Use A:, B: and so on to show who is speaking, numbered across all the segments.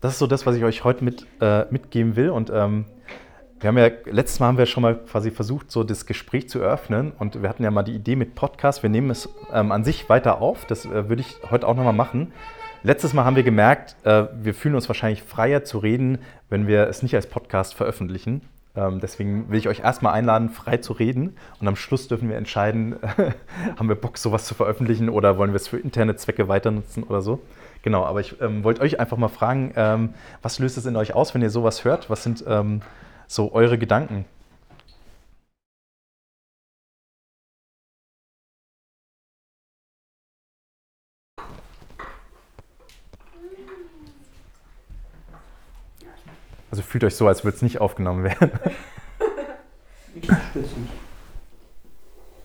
A: Das ist so das, was ich euch heute mit, äh, mitgeben will. Und ähm, wir haben ja, letztes Mal haben wir schon mal quasi versucht, so das Gespräch zu eröffnen. Und wir hatten ja mal die Idee mit Podcast. Wir nehmen es ähm, an sich weiter auf. Das äh, würde ich heute auch nochmal machen. Letztes Mal haben wir gemerkt, äh, wir fühlen uns wahrscheinlich freier zu reden, wenn wir es nicht als Podcast veröffentlichen. Ähm, deswegen will ich euch erstmal einladen, frei zu reden. Und am Schluss dürfen wir entscheiden, haben wir Bock, sowas zu veröffentlichen oder wollen wir es für interne Zwecke weiter nutzen oder so. Genau, aber ich ähm, wollte euch einfach mal fragen, ähm, was löst es in euch aus, wenn ihr sowas hört? Was sind ähm, so eure Gedanken? Also fühlt euch so, als würde es nicht aufgenommen werden.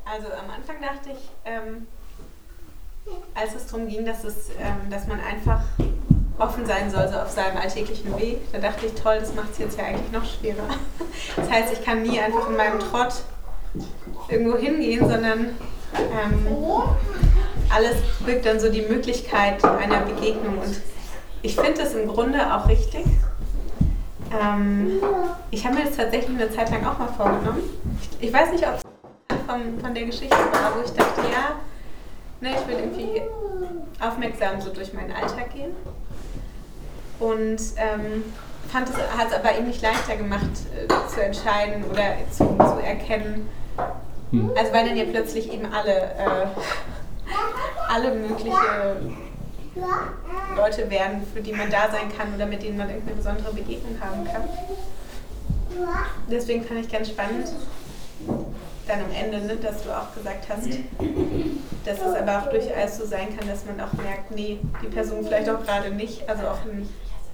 B: Also am Anfang dachte ich, ähm, als es darum ging, dass, es, ähm, dass man einfach offen sein soll so auf seinem alltäglichen Weg, da dachte ich, toll, das macht es jetzt ja eigentlich noch schwerer. Das heißt, ich kann nie einfach in meinem Trott irgendwo hingehen, sondern ähm, alles birgt dann so die Möglichkeit einer Begegnung. Und ich finde das im Grunde auch richtig. Ähm, ich habe mir das tatsächlich eine Zeit lang auch mal vorgenommen. Ich, ich weiß nicht, ob es von, von der Geschichte war, wo ich dachte, ja, ne, ich will irgendwie aufmerksam so durch meinen Alltag gehen. Und ähm, fand es, hat es aber eben nicht leichter gemacht äh, zu entscheiden oder zu, zu erkennen. Hm. Also weil dann ja plötzlich eben alle, äh, alle mögliche Leute werden, für die man da sein kann oder mit denen man irgendeine besondere Begegnung haben kann. Deswegen fand ich ganz spannend, dann am Ende, ne, dass du auch gesagt hast, dass es aber auch durchaus so sein kann, dass man auch merkt, nee, die Person vielleicht auch gerade nicht, also auch ein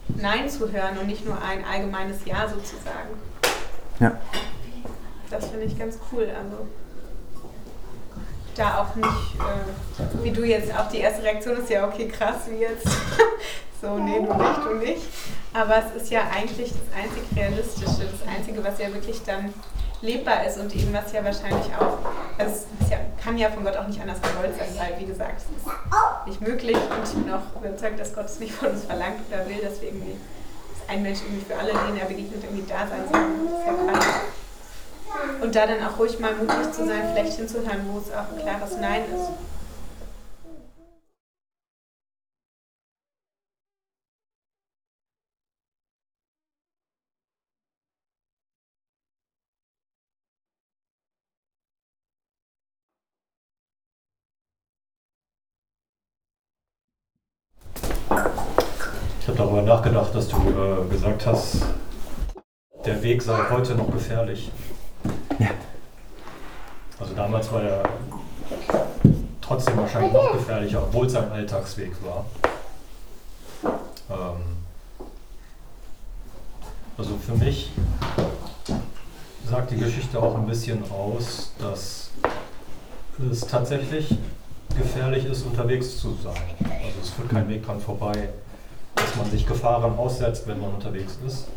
B: Nein zu hören und nicht nur ein allgemeines Ja sozusagen.
A: Ja.
B: Das finde ich ganz cool. Also da auch nicht, äh, wie du jetzt, auch die erste Reaktion ist ja, okay, krass, wie jetzt. so, nee, du nicht, du nicht. Aber es ist ja eigentlich das einzig Realistische, das Einzige, was ja wirklich dann lebbar ist und eben was ja wahrscheinlich auch, also es ja, kann ja von Gott auch nicht anders gewollt sein, weil wie gesagt, es ist nicht möglich und ich bin auch überzeugt, dass Gott es nicht von uns verlangt oder will, dass wir irgendwie, dass ein Mensch irgendwie für alle, denen er begegnet, irgendwie da sein soll. Das ist ja Quatsch. Und da dann auch ruhig mal mutig zu sein, vielleicht hinzuhören, wo es auch ein klares Nein ist.
C: Ich habe darüber nachgedacht, dass du äh, gesagt hast, der Weg sei heute noch gefährlich.
A: Ja.
C: Also damals war er trotzdem wahrscheinlich noch gefährlicher, obwohl es ein Alltagsweg war. Ähm, also für mich sagt die Geschichte auch ein bisschen aus, dass es tatsächlich gefährlich ist, unterwegs zu sein. Also es führt kein Weg dran vorbei, dass man sich Gefahren aussetzt, wenn man unterwegs ist.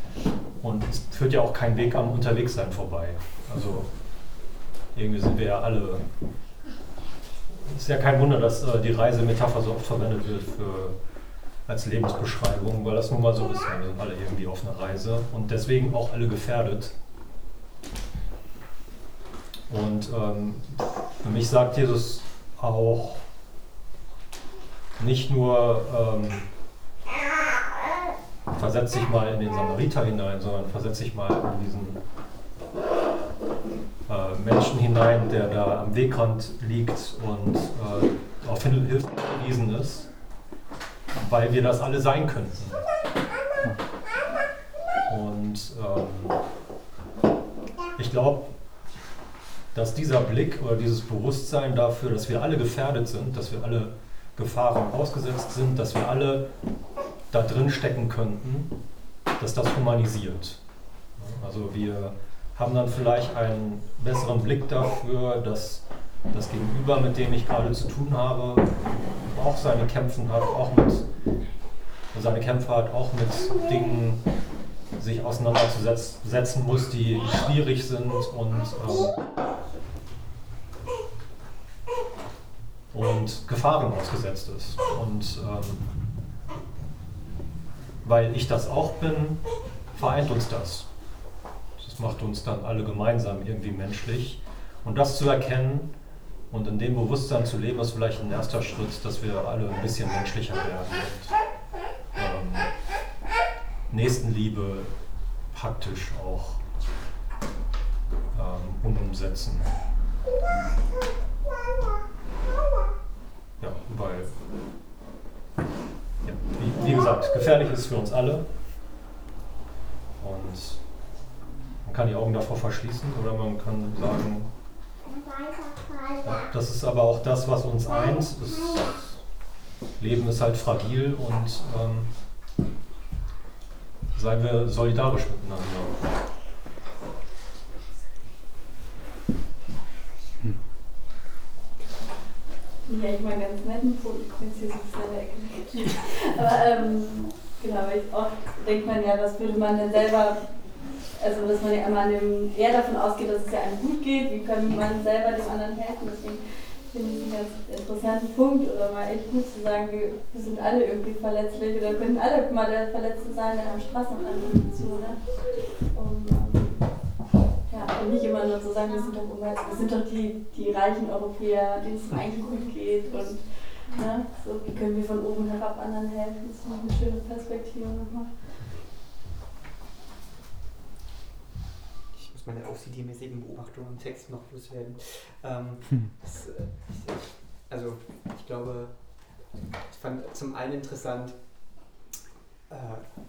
C: Und es führt ja auch kein Weg am Unterwegssein vorbei. Also irgendwie sind wir ja alle. Es ist ja kein Wunder, dass äh, die Reisemetapher so oft verwendet wird für, als Lebensbeschreibung, weil das nun mal so ist. Wir sind alle irgendwie auf einer Reise und deswegen auch alle gefährdet. Und ähm, für mich sagt Jesus auch nicht nur, ähm, versetz dich mal in den Samariter hinein, sondern versetz dich mal in diesen äh, Menschen hinein, der da am Wegrand liegt und äh, auf Hilfe angewiesen ist, weil wir das alle sein könnten. Und ähm, ich glaube, dass dieser Blick oder dieses Bewusstsein dafür, dass wir alle gefährdet sind, dass wir alle Gefahren ausgesetzt sind, dass wir alle da drin stecken könnten, dass das humanisiert. Also wir haben dann vielleicht einen besseren Blick dafür, dass das Gegenüber, mit dem ich gerade zu tun habe, auch seine Kämpfe hat, auch mit seine Kämpfe hat, auch mit Dingen sich auseinanderzusetzen muss, die schwierig sind und, ähm, und Gefahren ausgesetzt ist. Und ähm, weil ich das auch bin, vereint uns das. Das macht uns dann alle gemeinsam irgendwie menschlich. Und das zu erkennen und in dem Bewusstsein zu leben, ist vielleicht ein erster Schritt, dass wir alle ein bisschen menschlicher werden und ähm, Nächstenliebe praktisch auch ähm, umsetzen. Ja, weil, wie, wie gesagt, gefährlich ist für uns alle. Und man kann die Augen davor verschließen oder man kann sagen, das ist aber auch das, was uns eint. Das Leben ist halt fragil und ähm, seien wir solidarisch miteinander.
D: Ja, ich meine ganz netten Punkt, ich bin jetzt hier so in der Ecke. Aber ähm, genau, weil ich oft denkt man ja, was würde man denn selber, also dass man ja immer dem, eher davon ausgeht, dass es ja einem gut geht, wie könnte man selber dem anderen helfen. Deswegen finde ich einen ganz interessanten Punkt oder mal echt gut zu sagen, wir, wir sind alle irgendwie verletzlich oder könnten alle mal der Verletzte sein, der am Straßenrand. So, ne? Ähm, ja, und nicht immer nur zu sagen, wir sind doch, wir sind doch die, die reichen Europäer, denen es eigentlich gut geht und ne, so, wie können wir von oben herab anderen helfen. Das ist noch eine schöne Perspektive nochmal.
E: Ich muss meine OCD-mäßigen Beobachtungen im Text noch loswerden. Ähm,
A: Hm.
E: das, äh, ich, also ich glaube, ich fand zum einen interessant, äh,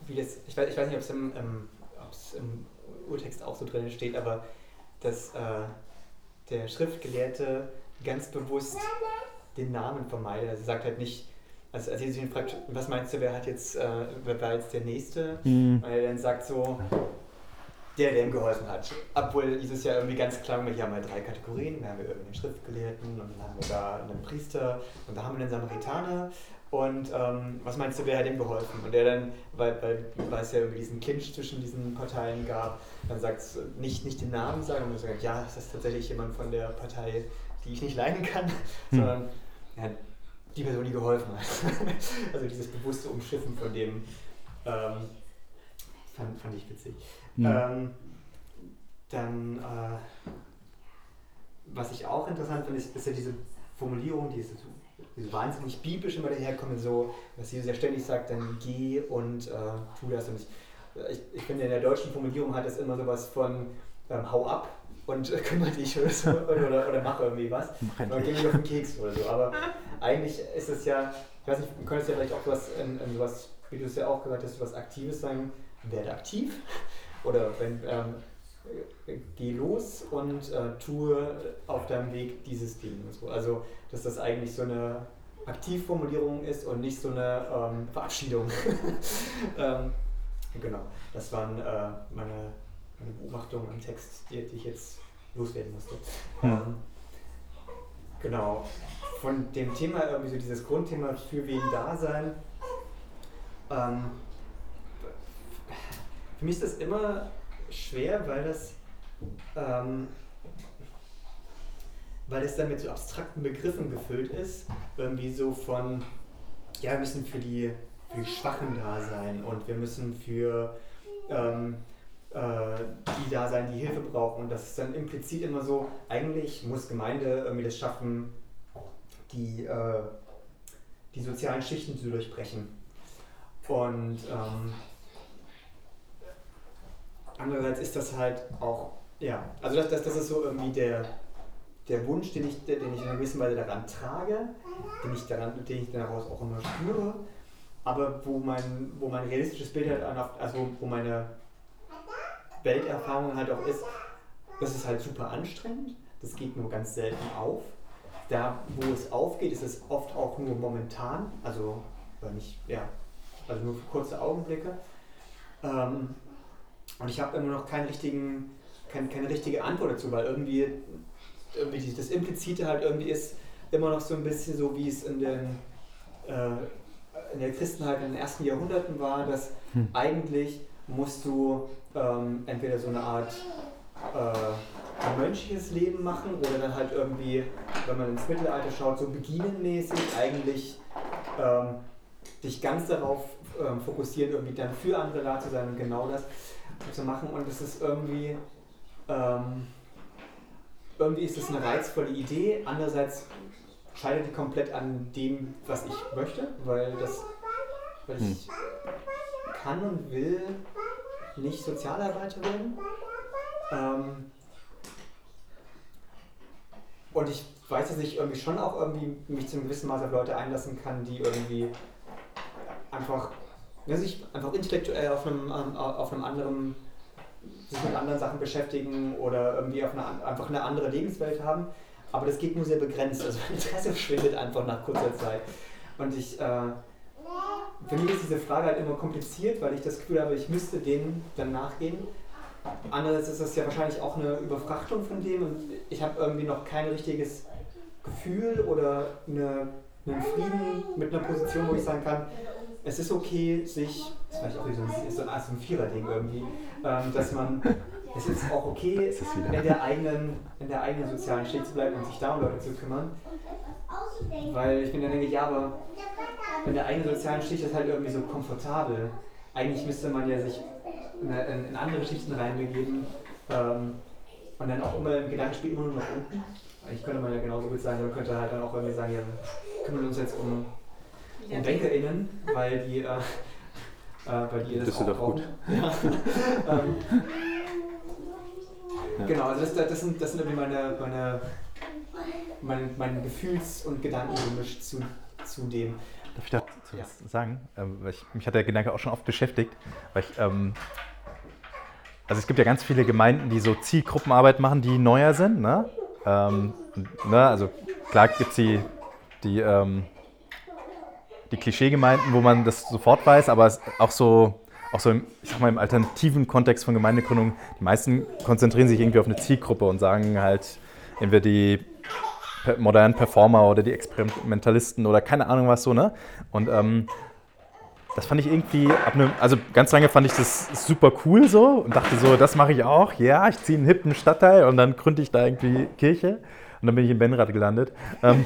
E: wie das, ich weiß, ich weiß nicht, ob es im, ob's im Urtext auch so drin steht, aber dass äh, der Schriftgelehrte ganz bewusst den Namen vermeidet. Also er sagt halt nicht, also als Jesus ihn fragt, was meinst du, wer hat jetzt, äh, wer war jetzt der Nächste?
A: Hm.
E: Weil er dann sagt so, der, der ihm geholfen hat. Obwohl Jesus ja irgendwie ganz klar, wir haben halt drei Kategorien. Wir haben irgendwie den Schriftgelehrten und dann haben wir da einen Priester und da haben wir den Samaritaner. Und ähm, was meinst du, wer hat ihm geholfen? Und der dann, weil, weil, weil es ja irgendwie diesen Clinch zwischen diesen Parteien gab, dann sagt es nicht, nicht den Namen sagen, sondern sagt, ja, das ist tatsächlich jemand von der Partei, die ich nicht leiden kann, sondern ja, die Person, die geholfen hat. also dieses bewusste Umschiffen von dem ähm, fand, fand ich witzig.
A: Hm.
E: Ähm, dann, äh, was ich auch interessant finde, ist, ist ja diese Formulierung, die ist so, diese wahnsinnig biblisch immer daherkommen, so, was Jesus ja ständig sagt, dann geh und äh, tu das. Und ich, ich, ich finde, in der deutschen Formulierung hat es immer sowas von ähm, hau ab und äh, kümmere dich oder, so, oder, oder, oder mach irgendwie was.
A: Mach
E: Oder geh mir auf den Keks oder so. Aber eigentlich ist es ja, ich weiß nicht, du könntest ja vielleicht auch was, in, in sowas, wie du es ja auch gesagt hast, was Aktives sagen, werde aktiv. Oder wenn, ähm, äh, geh los und äh, tue auf deinem Weg dieses Ding. So. Also, dass das eigentlich so eine Aktivformulierung ist und nicht so eine ähm, Verabschiedung. ähm, genau, das waren äh, meine, meine Beobachtungen im Text, die, die ich jetzt loswerden musste.
A: Hm.
E: Ähm, genau, von dem Thema irgendwie so dieses Grundthema für wen da sein. Ähm, für mich ist das immer schwer, weil das, ähm, weil es dann mit so abstrakten Begriffen gefüllt ist. Irgendwie so von, ja, wir müssen für die, für die Schwachen da sein und wir müssen für ähm, äh, die da sein, die Hilfe brauchen. Und das ist dann implizit immer so, eigentlich muss Gemeinde irgendwie das schaffen, die, äh, die sozialen Schichten zu durchbrechen. Und ähm, andererseits ist das halt auch, ja, also das, das, das ist so irgendwie der, der Wunsch, den ich, den ich in einer gewissen Weise daran trage, den ich, daran, den ich daraus auch immer spüre, aber wo mein, wo mein realistisches Bild halt also wo meine Welterfahrung halt auch ist, das ist halt super anstrengend, das geht nur ganz selten auf. Da, wo es aufgeht, ist es oft auch nur momentan, also nicht, ja, also nur für kurze Augenblicke. Ähm, und ich habe immer noch keinen richtigen, kein, keine richtige Antwort dazu, weil irgendwie, irgendwie das Implizite halt irgendwie ist immer noch so ein bisschen so, wie es in, den, äh, in der Christenheit in den ersten Jahrhunderten war, dass
A: Hm.
E: eigentlich musst du ähm, entweder so eine Art äh, mönchiges Leben machen oder dann halt irgendwie wenn man ins Mittelalter schaut, so beginnenmäßig eigentlich ähm, dich ganz darauf ähm, fokussieren, irgendwie dann für andere da zu sein und genau das zu machen. Und es ist irgendwie, ähm, irgendwie ist es eine reizvolle Idee. Andererseits scheitert die komplett an dem, was ich möchte, weil das, weil ich hm. kann und will nicht Sozialarbeiter werden. Ähm, und ich weiß, dass ich irgendwie schon auch irgendwie mich zu einem gewissen Maß auf Leute einlassen kann, die irgendwie einfach, sich einfach intellektuell auf einem, ähm, auf einem anderen, sich mit anderen Sachen beschäftigen oder irgendwie auf eine, einfach eine andere Lebenswelt haben. Aber das geht nur sehr begrenzt. Also Interesse verschwindet einfach nach kurzer Zeit. Und ich, äh, für mich ist diese Frage halt immer kompliziert, weil ich das Gefühl habe, ich müsste denen dann nachgehen. Andererseits ist das ja wahrscheinlich auch eine Überfrachtung von dem und ich habe irgendwie noch kein richtiges Gefühl oder eine, einen Frieden mit einer Position, wo ich sagen kann, es ist okay, sich, das ist vielleicht auch wie so ein, so ein, so ein Vierer-Ding irgendwie, ähm, dass man, es ist auch okay, in der, eigenen, in der eigenen sozialen Schicht zu bleiben und sich da um Leute zu kümmern. Weil ich mir dann denke, ja, aber in der eigenen sozialen Schicht ist halt irgendwie so komfortabel. Eigentlich müsste man ja sich in, in andere Schichten reinbegeben ähm, und dann auch immer im Gedankenspiel immer nur nach unten. Ich könnte man ja genauso gut sagen, man könnte halt dann auch irgendwie sagen, ja, wir kümmern uns jetzt um, um BänkerInnen, weil die, äh, äh, weil die das,
A: das auch brauchen. Gut. Ja. ähm,
E: ja. Genau, also das, das, sind, das sind irgendwie meine, meine, mein, mein Gefühls- und Gedankengemisch zu, zu dem.
A: Darf ich dazu ja. sagen? Ähm, weil ich, mich hat der Gedanke auch schon oft beschäftigt, weil ich, ähm, also es gibt ja ganz viele Gemeinden, die so Zielgruppenarbeit machen, die neuer sind, ne? Ähm, ne, also klar gibt es die, die, ähm, die Klischeegemeinden, wo man das sofort weiß, aber auch so, auch so im, ich sag mal, im alternativen Kontext von Gemeindegründung, die meisten konzentrieren sich irgendwie auf eine Zielgruppe und sagen halt entweder die modernen Performer oder die Experimentalisten oder keine Ahnung was so, ne? Und ähm, das fand ich irgendwie, einem, also ganz lange fand ich das super cool so und dachte so, das mache ich auch. Ja, ich ziehe einen hippen Stadtteil und dann gründe ich da irgendwie Kirche und dann bin ich in Benrad gelandet. Ähm,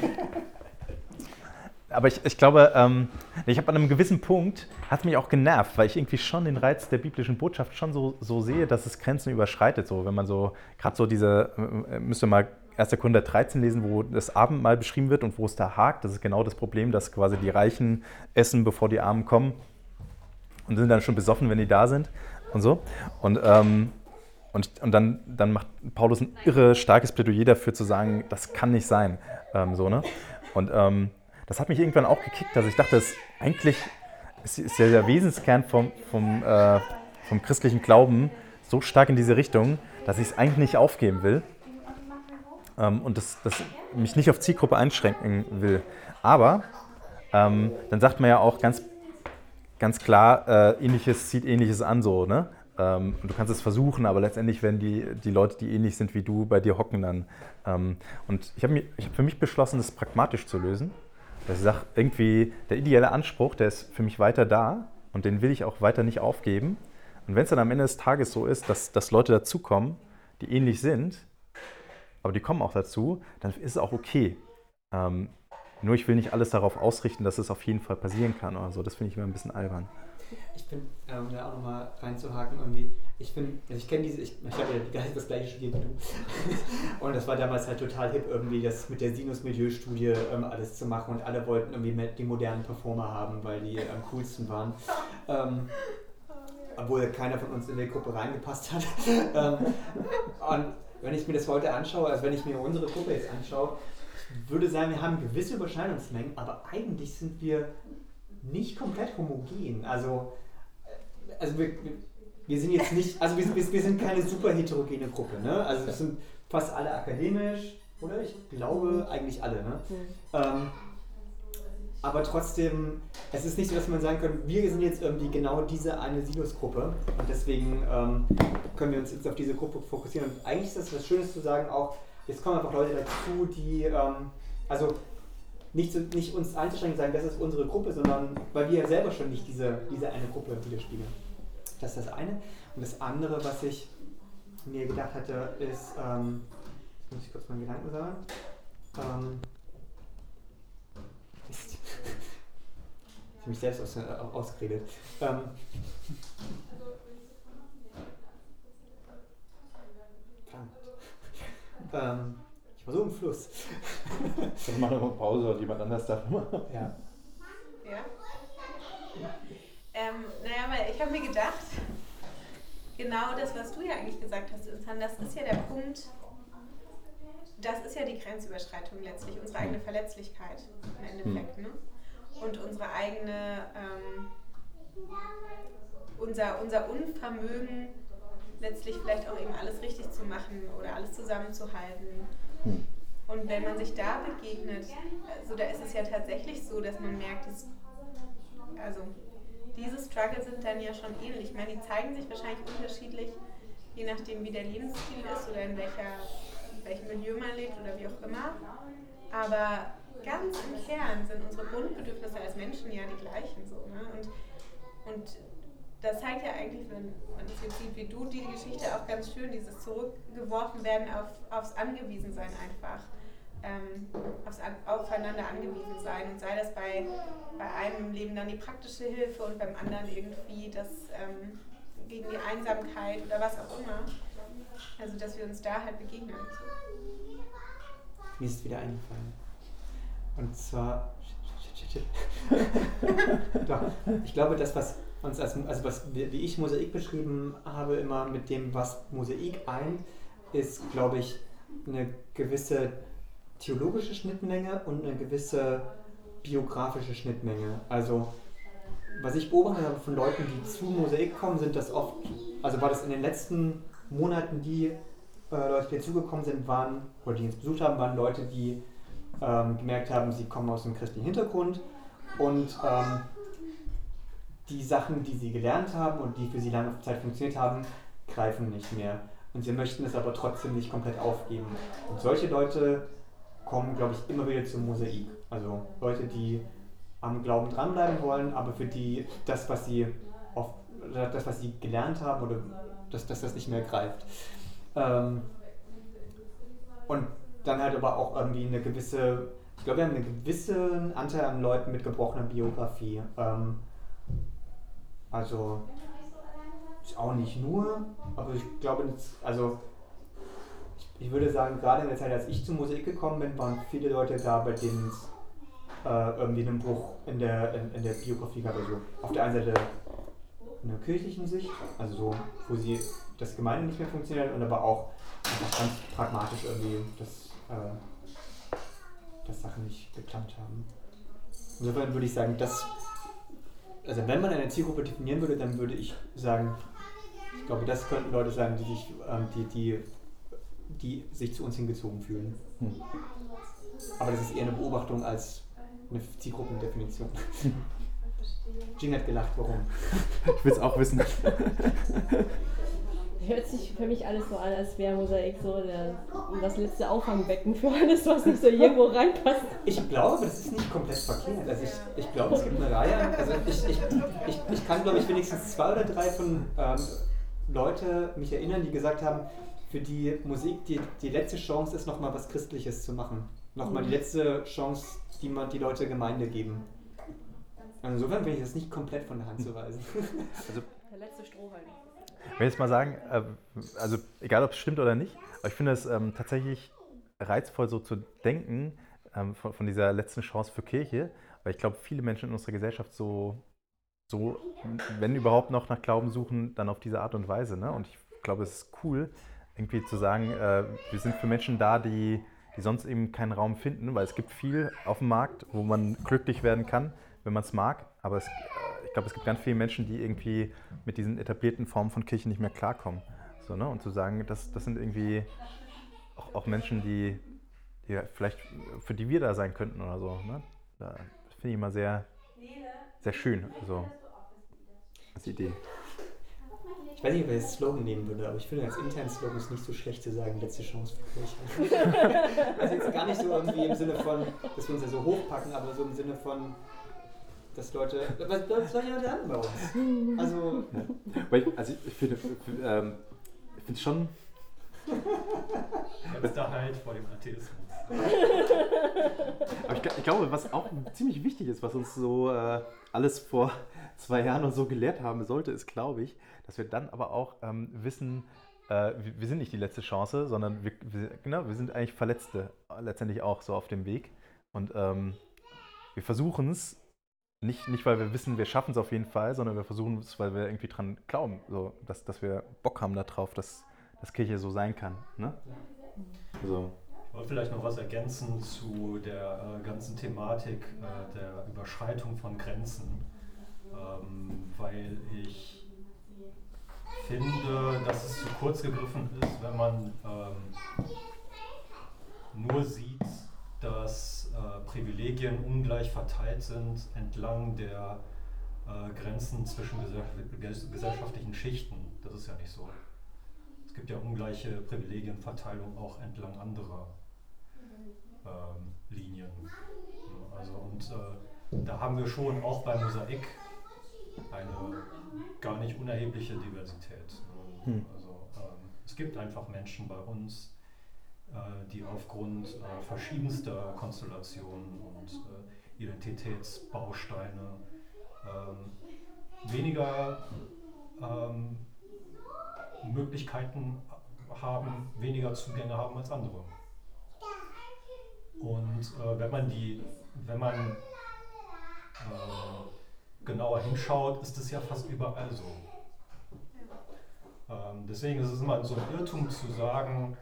A: aber ich, ich glaube, ähm, ich habe an einem gewissen Punkt, hat mich auch genervt, weil ich irgendwie schon den Reiz der biblischen Botschaft schon so, so sehe, dass es Grenzen überschreitet. So, wenn man so, gerade so diese, äh, müsste mal 1. Korinther 13 lesen, wo das Abendmahl beschrieben wird und wo es da hakt. Das ist genau das Problem, dass quasi die Reichen essen, bevor die Armen kommen und sind dann schon besoffen, wenn die da sind und so. Und, ähm, und, und dann, dann macht Paulus ein irre starkes Plädoyer dafür zu sagen, das kann nicht sein. Ähm, so, ne? Und ähm, das hat mich irgendwann auch gekickt, dass ich dachte, es eigentlich ist, ist ja der Wesenskern vom, vom, äh, vom christlichen Glauben so stark in diese Richtung, dass ich es eigentlich nicht aufgeben will ähm, und das, das mich nicht auf Zielgruppe einschränken will. Aber ähm, dann sagt man ja auch ganz, ganz klar, äh, ähnliches zieht ähnliches an so, ne? Ähm, du kannst es versuchen, aber letztendlich werden die, die Leute, die ähnlich sind wie du, bei dir hocken dann. Ähm, und ich habe hab für mich beschlossen, das pragmatisch zu lösen. Dass ich sage, irgendwie der ideelle Anspruch, der ist für mich weiter da und den will ich auch weiter nicht aufgeben. Und wenn es dann am Ende des Tages so ist, dass, dass Leute dazukommen, die ähnlich sind, aber die kommen auch dazu, dann ist es auch okay. Ähm, nur ich will nicht alles darauf ausrichten, dass es auf jeden Fall passieren kann oder so. Das finde ich immer ein bisschen albern.
E: Ich finde, um da auch nochmal reinzuhaken, irgendwie, ich finde, also ich kenne diese, ich, ich habe ja das gleiche studiert wie du. und das war damals halt total hip, irgendwie das mit der Sinus-Milieu-Studie ähm, alles zu machen und alle wollten irgendwie die modernen Performer haben, weil die am coolsten waren. Ähm, obwohl keiner von uns in die Gruppe reingepasst hat. ähm, und wenn ich mir das heute anschaue, also wenn ich mir unsere Gruppe jetzt anschaue, würde sagen, wir haben gewisse Überschneidungsmengen, aber eigentlich sind wir nicht komplett homogen. Also, äh, also wir, wir sind jetzt nicht, also wir, wir sind keine super heterogene Gruppe. Ne? Also wir sind fast alle akademisch, oder? Ich glaube eigentlich alle. Ne? Mhm. Ähm, aber trotzdem, es ist nicht so, dass man sagen kann, wir sind jetzt irgendwie genau diese eine Sinus-Gruppe und deswegen ähm, können wir uns jetzt auf diese Gruppe fokussieren. Und eigentlich ist das was Schönes zu sagen, auch jetzt kommen einfach Leute dazu, die, ähm, also nicht, zu, nicht uns einzuschränken sagen, das ist unsere Gruppe, sondern weil wir ja selber schon nicht diese, diese eine Gruppe widerspiegeln. Das ist das eine. Und das andere, was ich mir gedacht hatte, ist, ähm, muss ich kurz meinen Gedanken sagen. Ähm, Mist. Ich habe mich selbst aus, äh, ausgeredet. Ähm, verdammt. Ähm, so im Fluss.
A: Dann machen wir mal Pause und jemand anders darf mal.
E: Ja.
B: Ja? Ähm, naja, aber ich habe mir gedacht, genau das, was du ja eigentlich gesagt hast, Insan, das ist ja der Punkt, das ist ja die Grenzüberschreitung letztlich, unsere eigene Verletzlichkeit im Endeffekt. Ne? Und unsere eigene, ähm, unser, unser Unvermögen, letztlich vielleicht auch eben alles richtig zu machen oder alles zusammenzuhalten.
A: Hm.
B: Und wenn man sich da begegnet, also da ist es ja tatsächlich so, dass man merkt, dass, also diese Struggle sind dann ja schon ähnlich. Ich meine, die zeigen sich wahrscheinlich unterschiedlich, je nachdem, wie der Lebensstil ist oder in, welcher, in welchem Milieu man lebt oder wie auch immer. Aber ganz im Kern sind unsere Grundbedürfnisse als Menschen ja die gleichen. So, ne? und, und das zeigt ja eigentlich, wenn man das jetzt sieht, wie du die Geschichte auch ganz schön, dieses zurückgeworfen werden auf, aufs Angewiesensein einfach. Ähm, aufs An aufeinander angewiesen sein und sei das bei, bei einem Leben dann die praktische Hilfe und beim anderen irgendwie das ähm, gegen die Einsamkeit oder was auch immer. Also dass wir uns da halt begegnen.
E: Mir ist wieder eingefallen. Und zwar. Doch, ich glaube, das, was uns als, also was, wie ich Mosaik beschrieben habe, immer mit dem, was Mosaik eint, ist, glaube ich, eine gewisse theologische Schnittmenge und eine gewisse biografische Schnittmenge. Also, was ich beobachtet habe von Leuten, die zu Mosaik kommen, sind das oft, also war das in den letzten Monaten, die äh, Leute, die dazugekommen sind, waren, oder die uns besucht haben, waren Leute, die ähm, gemerkt haben, sie kommen aus einem christlichen Hintergrund und ähm, die Sachen, die sie gelernt haben und die für sie lange Zeit funktioniert haben, greifen nicht mehr. Und sie möchten es aber trotzdem nicht komplett aufgeben. Und solche Leute kommen, glaube ich, immer wieder zum Mosaik. Also Leute, die am Glauben dranbleiben wollen, aber für die das, was sie auf, das, was sie gelernt haben, oder dass, dass das nicht mehr greift. Ähm, und dann halt aber auch irgendwie eine gewisse, ich glaube, wir haben einen gewissen Anteil an Leuten mit gebrochener Biografie. Ähm, also auch nicht nur, aber ich glaube, also ich, würde sagen, gerade in der Zeit, als ich zur Musik gekommen bin, waren viele Leute da, bei denen es äh, irgendwie einen Bruch in der, in, in, der Biografie gab. Also auf der einen Seite in der kirchlichen Sicht, also so, wo sie das Gemeinde nicht mehr funktioniert und aber auch einfach ganz pragmatisch irgendwie das, äh, das Sachen nicht geklappt haben. Insofern würde ich sagen, das also wenn man eine Zielgruppe definieren würde, dann würde ich sagen, ich glaube, das könnten Leute sein, die sich, ähm, die, die, die sich zu uns hingezogen fühlen. Hm. Aber das ist eher eine Beobachtung als eine Zielgruppendefinition. Jean hat gelacht, warum?
A: Ich will es auch wissen.
F: hört sich für mich alles so an, als wäre Mosaik so der, das letzte Auffangbecken für alles, was nicht so irgendwo reinpasst.
E: Ich glaube, das ist nicht komplett verkehrt. Also ich, ich glaube, es gibt eine Reihe. Also ich, ich, ich, ich kann, glaube ich, wenigstens zwei oder drei von ähm, Leute mich erinnern, die gesagt haben, für die Musik die, die letzte Chance ist, nochmal was Christliches zu machen. Nochmal die letzte Chance, die man die Leute Gemeinde geben. Insofern bin ich das nicht komplett von der Hand zu weisen.
F: Also, der letzte Strohhalm.
A: Ich will jetzt mal sagen, äh, also egal ob es stimmt oder nicht, aber ich finde es ähm, tatsächlich reizvoll so zu denken ähm, von, von, dieser letzten Chance für Kirche, weil ich glaube, viele Menschen in unserer Gesellschaft so, so, wenn überhaupt noch nach Glauben suchen, dann auf diese Art und Weise. Ne? Und ich glaube, es ist cool, irgendwie zu sagen, äh, wir sind für Menschen da, die, die sonst eben keinen Raum finden, weil es gibt viel auf dem Markt, wo man glücklich werden kann, wenn man es mag, aber es glaube, es gibt ganz viele Menschen, die irgendwie mit diesen etablierten Formen von Kirche nicht mehr klarkommen. So, ne? Und zu sagen, das, das sind irgendwie auch, auch Menschen, die, die vielleicht für die wir da sein könnten oder so. Ne? Das finde ich immer sehr, sehr schön. Also, als Idee.
E: Ich weiß nicht, ob ich das Slogan nehmen würde, aber ich finde als internen Slogan ist nicht so schlecht zu sagen, letzte Chance für Kirche. also jetzt gar nicht so irgendwie im Sinne von, dass wir uns ja so hochpacken, aber so im Sinne von, dass Leute. Was, soll jemand lernen bei uns? Also.
A: also ich finde ähm, ich finde schon.
C: Letzter Halt vor dem Atheismus.
A: Aber ich, ich glaube, was auch ziemlich wichtig ist, was uns so äh, alles vor zwei Jahren und so gelehrt haben sollte, ist, glaube ich, dass wir dann aber auch ähm, wissen, äh, wir, wir sind nicht die letzte Chance, sondern wir, wir, genau, wir sind eigentlich Verletzte äh, letztendlich auch so auf dem Weg. Und ähm, wir versuchen es nicht, nicht, weil wir wissen, wir schaffen es auf jeden Fall, sondern wir versuchen es, weil wir irgendwie dran glauben, so, dass, dass wir Bock haben darauf, dass, dass Kirche so sein kann. Ne? So.
C: Ich wollte vielleicht noch was ergänzen zu der äh, ganzen Thematik äh, der Überschreitung von Grenzen, ähm, weil ich finde, dass es zu kurz gegriffen ist, wenn man ähm, nur sieht, dass äh, Privilegien ungleich verteilt sind entlang der äh, Grenzen zwischen gesell- ges- gesellschaftlichen Schichten. Das ist ja nicht so. Es gibt ja ungleiche Privilegienverteilung auch entlang anderer ähm, Linien. Also und äh, da haben wir schon auch bei Mosaik eine gar nicht unerhebliche Diversität.
A: Hm.
C: Also ähm, es gibt einfach Menschen bei uns, die aufgrund äh, verschiedenster Konstellationen und äh, Identitätsbausteine ähm, weniger ähm, Möglichkeiten haben, weniger Zugänge haben als andere. Und äh, wenn man die, wenn man äh, genauer hinschaut, ist es ja fast überall so. Ähm, deswegen ist es immer so ein Irrtum zu sagen,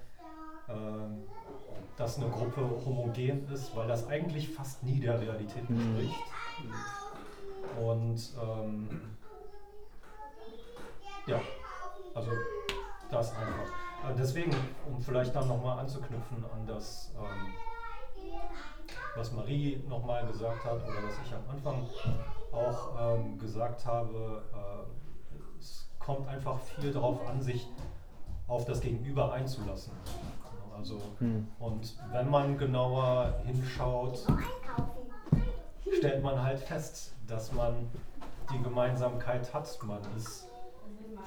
C: dass eine Gruppe homogen ist, weil das eigentlich fast nie der Realität
A: Mhm.
C: entspricht. Und ähm, ja, also das einfach. Äh, deswegen, um vielleicht dann nochmal anzuknüpfen an das, ähm, was Marie nochmal gesagt hat oder was ich am Anfang auch ähm, gesagt habe, äh, es kommt einfach viel darauf an, sich auf das Gegenüber einzulassen. Also,
A: Hm.
C: und wenn man genauer hinschaut, stellt man halt fest, dass man die Gemeinsamkeit hat. Man ist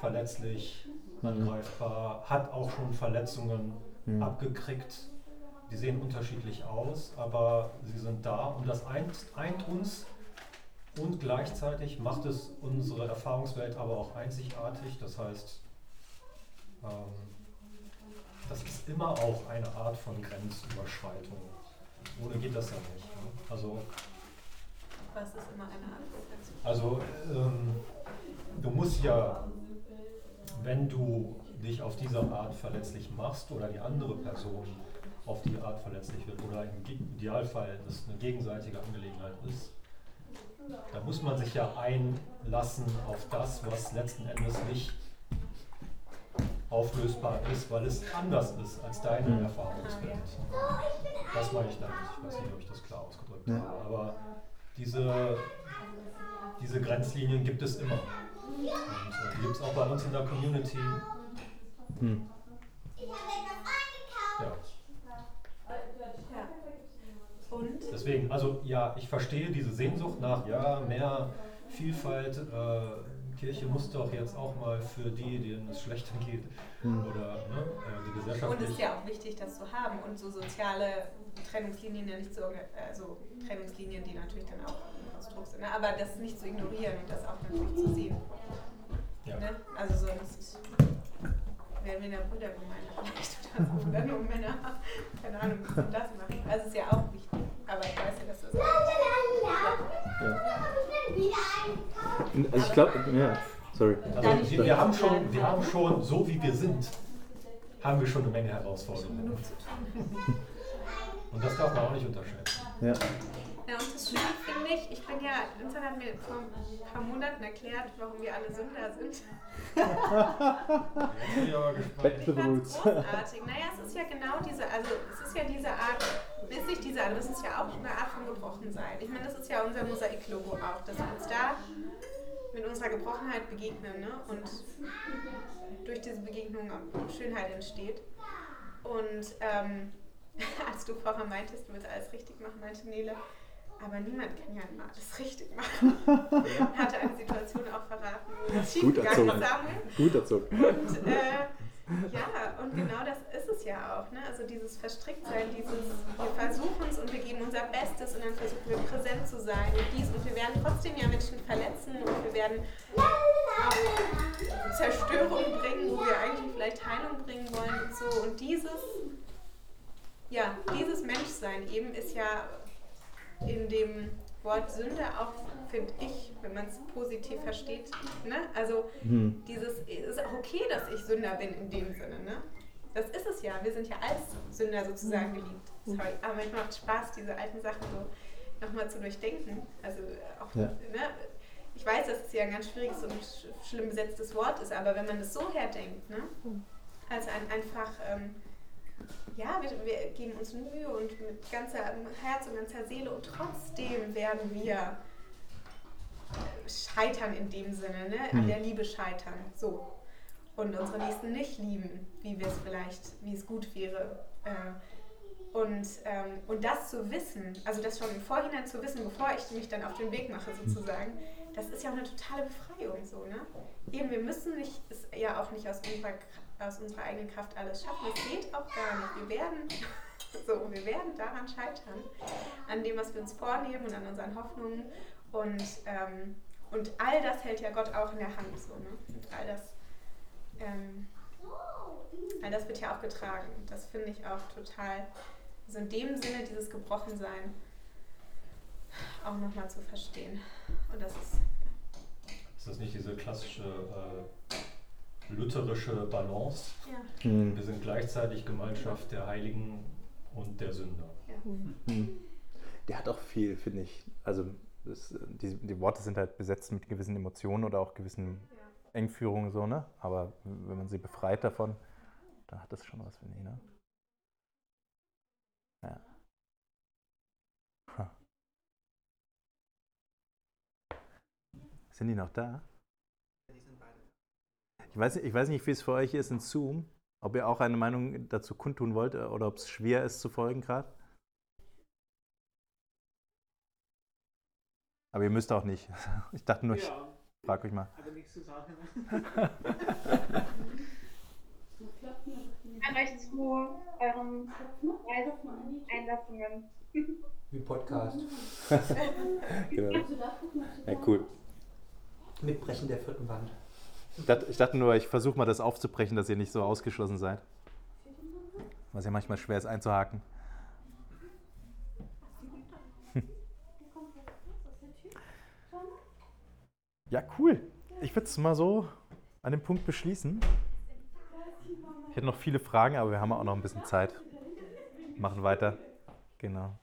C: verletzlich, angreifbar, hat auch schon Verletzungen
A: Mhm.
C: abgekriegt. Die sehen unterschiedlich aus, aber sie sind da und das eint, eint uns und gleichzeitig macht es unsere Erfahrungswelt aber auch einzigartig. Das heißt, ähm, das ist immer auch eine Art von Grenzüberschreitung. Ohne geht das ja nicht. Ne? Also,
B: Was ist immer eine Art von
C: also ähm, du musst ja, wenn du dich auf diese Art verletzlich machst oder die andere Person auf die Art verletzlich wird oder im Idealfall das eine gegenseitige Angelegenheit ist, da muss man sich ja einlassen auf das, was letzten Endes nicht auflösbar ist, weil es anders ist als deine
A: Mhm.
C: Erfahrungswelt. Das meine ich damit. Ich weiß nicht, ob ich das klar ausgedrückt
A: Ja.
C: habe. Aber diese, diese Grenzlinien gibt es immer. Und äh, die gibt es auch bei uns in der Community.
A: Hm.
C: Ja.
B: Ja. Und?
C: Deswegen, also ja, ich verstehe diese Sehnsucht nach, ja, mehr Vielfalt. Äh, Kirche muss doch jetzt auch mal für die, denen es schlechter geht,
A: Hm.
C: oder ne, äh, die
B: Und es ist ja auch wichtig, das zu haben und so soziale Trennungslinien ja nicht zu, also Trennungslinien, die natürlich dann auch ein Konstrukt sind, ne? aber das nicht zu ignorieren und das auch natürlich zu sehen.
C: Ja.
B: Ne? Also sonst wären wir in der Brüdergemeinde vielleicht oder so, oder nur Männer, keine Ahnung, müssen das machen. Also ist ja auch wichtig, aber ich weiß ja, dass das
A: Und Also ich glaube, ja, sorry.
C: Also wir, wir, haben schon, wir haben schon, so wie wir sind, haben wir schon eine Menge Herausforderungen. Und das darf man auch nicht unterschätzen.
A: Ja.
B: Ja, und das Schlimme finde ich, ich bin ja, Vincent hat mir vor ein paar Monaten erklärt, warum wir alle Sünder sind.
A: Back to the
B: fand's
A: roots.
B: großartig. Naja, es ist ja genau diese, also es ist ja diese Art, es ist nicht diese Art, aber es ist ja auch eine Art von Gebrochensein. Ich meine, das ist ja unser Mosaik-Logo auch, dass wir uns da mit unserer Gebrochenheit begegnen ne? und durch diese Begegnung Schönheit entsteht. Und ähm, als du vorher meintest, du willst alles richtig machen, meinte Nele, aber niemand kann ja immer alles richtig machen. Hatte eine Situation auch verraten, wo es
A: erzogen.
B: ist. Samuel.
A: Gut dazu.
B: Und äh, Ja, und genau das ist es ja auch. Ne? Also dieses Verstricktsein, dieses, wir versuchen es und wir geben unser Bestes und dann versuchen wir präsent zu sein und dies und wir werden trotzdem ja Menschen verletzen und wir werden auch Zerstörung bringen, wo wir eigentlich vielleicht Heilung bringen wollen und so. Und dieses, ja, dieses Menschsein eben ist ja in dem Wort Sünde auch, finde ich, wenn man es positiv versteht. Ne? Also
A: Hm.
B: dieses, es ist auch okay, dass ich Sünder bin in dem Sinne. Ne? Das ist es ja. Wir sind ja als Sünder sozusagen geliebt. Sorry, aber mir macht Spaß, diese alten Sachen so nochmal zu durchdenken. Also auch,
A: Ja.
B: ne? Ich weiß, dass es ja ein ganz schwieriges und sch schlimm besetztes Wort ist, aber wenn man das so herdenkt, ne? als ein, einfach, ähm, ja, wir, wir geben uns Mühe und mit ganzer Herz und ganzer Seele und trotzdem werden wir scheitern in dem Sinne, ne? an
A: Hm.
B: der Liebe scheitern. So. Und unsere Nächsten nicht lieben, wie wir es vielleicht, wie es gut wäre. Äh, und, ähm, und das zu wissen, also das schon im Vorhinein zu wissen, bevor ich mich dann auf den Weg mache sozusagen, das ist ja auch eine totale Befreiung so, ne? Eben, wir müssen nicht, es ja auch nicht aus unserer, aus unserer eigenen Kraft alles schaffen. Es geht auch gar nicht. Wir werden, so, wir werden daran scheitern, an dem, was wir uns vornehmen und an unseren Hoffnungen. Und, ähm, und all das hält ja Gott auch in der Hand so, ne? Und all das, ähm, all das wird ja auch getragen. Das finde ich auch total, also in dem Sinne dieses Gebrochensein auch nochmal zu verstehen. Und das ist,
C: Ist das nicht diese klassische äh, lutherische Balance?
B: ja,
A: Hm.
C: Wir sind gleichzeitig Gemeinschaft der Heiligen und der Sünder.
B: ja.
A: Hm. Der hat auch viel, finde ich. Also das, die, die Worte sind halt besetzt mit gewissen Emotionen oder auch gewissen
B: ja.
A: Engführungen so, ne? Aber wenn man sie befreit davon, dann hat das schon was, finde ich, ne? Ja. Sind die noch da? Ich weiß, ich weiß nicht, wie es für euch ist in Zoom, ob ihr auch eine Meinung dazu kundtun wollt oder ob es schwer ist zu folgen gerade. Aber ihr müsst auch nicht. Ich dachte nur, ich
G: Ja,
A: frage euch mal.
G: hat er nichts zu sagen.
H: an euch zu euren Einlassungen.
E: Wie Podcast.
A: Genau. Ja, cool.
E: Mit Brechen der vierten Wand.
A: Ich dachte, ich dachte nur, ich versuche mal das aufzubrechen, dass ihr nicht so ausgeschlossen seid. Was ja manchmal schwer ist einzuhaken. Ja, cool. Ich würde es mal so an dem Punkt beschließen. Ich hätte noch viele Fragen, aber wir haben auch noch ein bisschen Zeit. Machen weiter. Genau.